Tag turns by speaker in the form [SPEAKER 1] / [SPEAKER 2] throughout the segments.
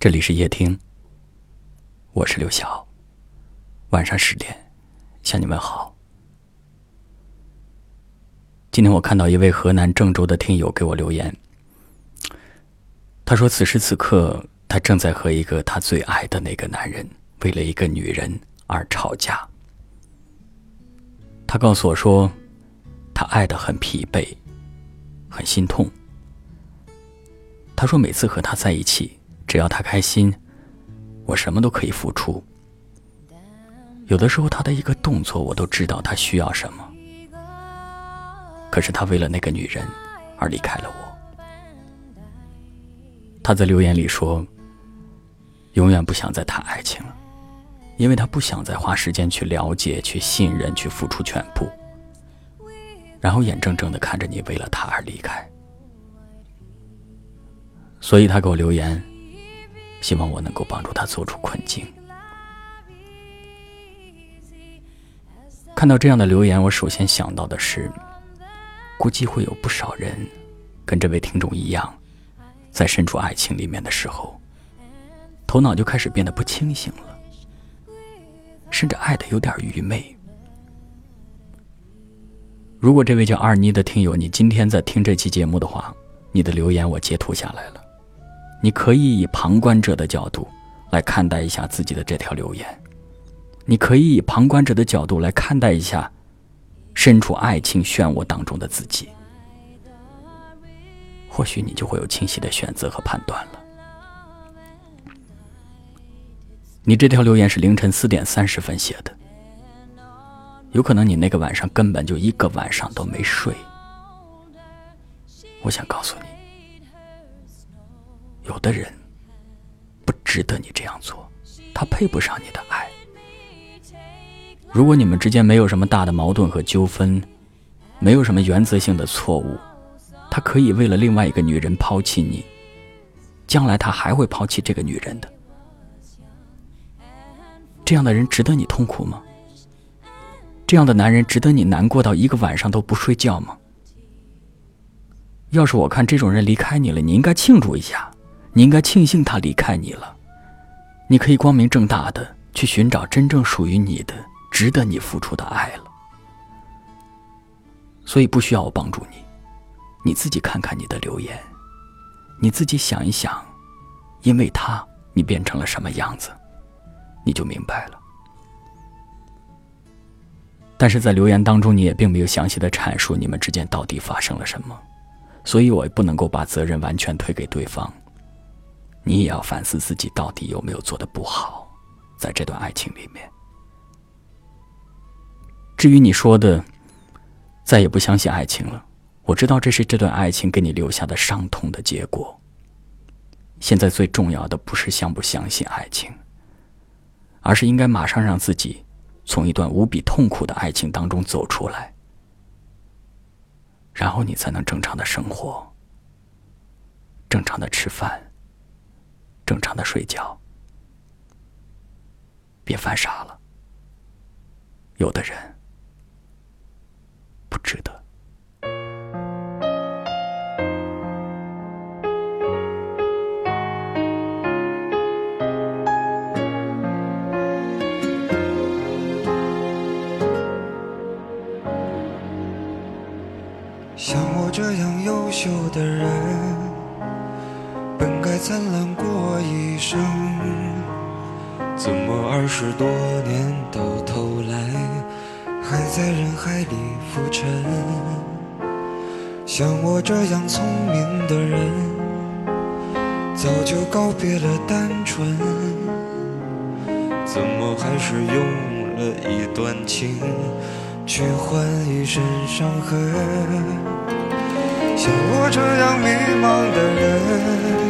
[SPEAKER 1] 这里是夜听，我是刘晓。晚上十点向你们好。今天我看到一位河南郑州的听友给我留言，他说此时此刻他正在和一个他最爱的那个男人为了一个女人而吵架。他告诉我说，他爱的很疲惫，很心痛。他说每次和他在一起。只要他开心，我什么都可以付出。有的时候，他的一个动作，我都知道他需要什么。可是他为了那个女人而离开了我。他在留言里说：“永远不想再谈爱情了，因为他不想再花时间去了解、去信任、去付出全部，然后眼睁睁的看着你为了他而离开。”所以他给我留言。希望我能够帮助他走出困境。看到这样的留言，我首先想到的是，估计会有不少人跟这位听众一样，在身处爱情里面的时候，头脑就开始变得不清醒了，甚至爱的有点愚昧。如果这位叫二妮的听友，你今天在听这期节目的话，你的留言我截图下来了。你可以以旁观者的角度来看待一下自己的这条留言，你可以以旁观者的角度来看待一下身处爱情漩涡当中的自己，或许你就会有清晰的选择和判断了。你这条留言是凌晨四点三十分写的，有可能你那个晚上根本就一个晚上都没睡。我想告诉你。有的人不值得你这样做，他配不上你的爱。如果你们之间没有什么大的矛盾和纠纷，没有什么原则性的错误，他可以为了另外一个女人抛弃你，将来他还会抛弃这个女人的。这样的人值得你痛苦吗？这样的男人值得你难过到一个晚上都不睡觉吗？要是我看这种人离开你了，你应该庆祝一下。你应该庆幸他离开你了，你可以光明正大的去寻找真正属于你的、值得你付出的爱了。所以不需要我帮助你，你自己看看你的留言，你自己想一想，因为他你变成了什么样子，你就明白了。但是在留言当中，你也并没有详细的阐述你们之间到底发生了什么，所以我也不能够把责任完全推给对方。你也要反思自己到底有没有做的不好，在这段爱情里面。至于你说的再也不相信爱情了，我知道这是这段爱情给你留下的伤痛的结果。现在最重要的不是相不相信爱情，而是应该马上让自己从一段无比痛苦的爱情当中走出来，然后你才能正常的生活，正常的吃饭。正常的睡觉，别犯傻了。有的人不值得。
[SPEAKER 2] 像我这样优秀的人。本该灿烂过一生，怎么二十多年到头来还在人海里浮沉？像我这样聪明的人，早就告别了单纯，怎么还是用了一段情去换一身伤痕？像我这样迷茫的人。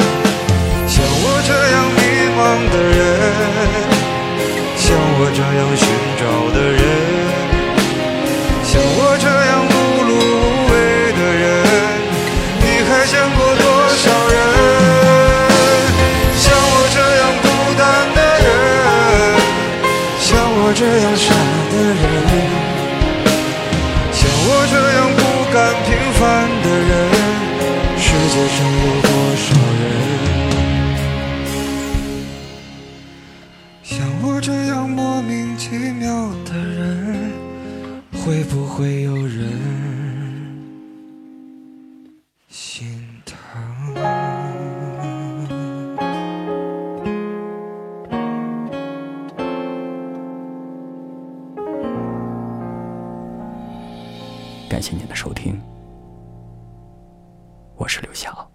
[SPEAKER 2] 像我这样迷茫的
[SPEAKER 1] 感谢您的收听，我是刘晓，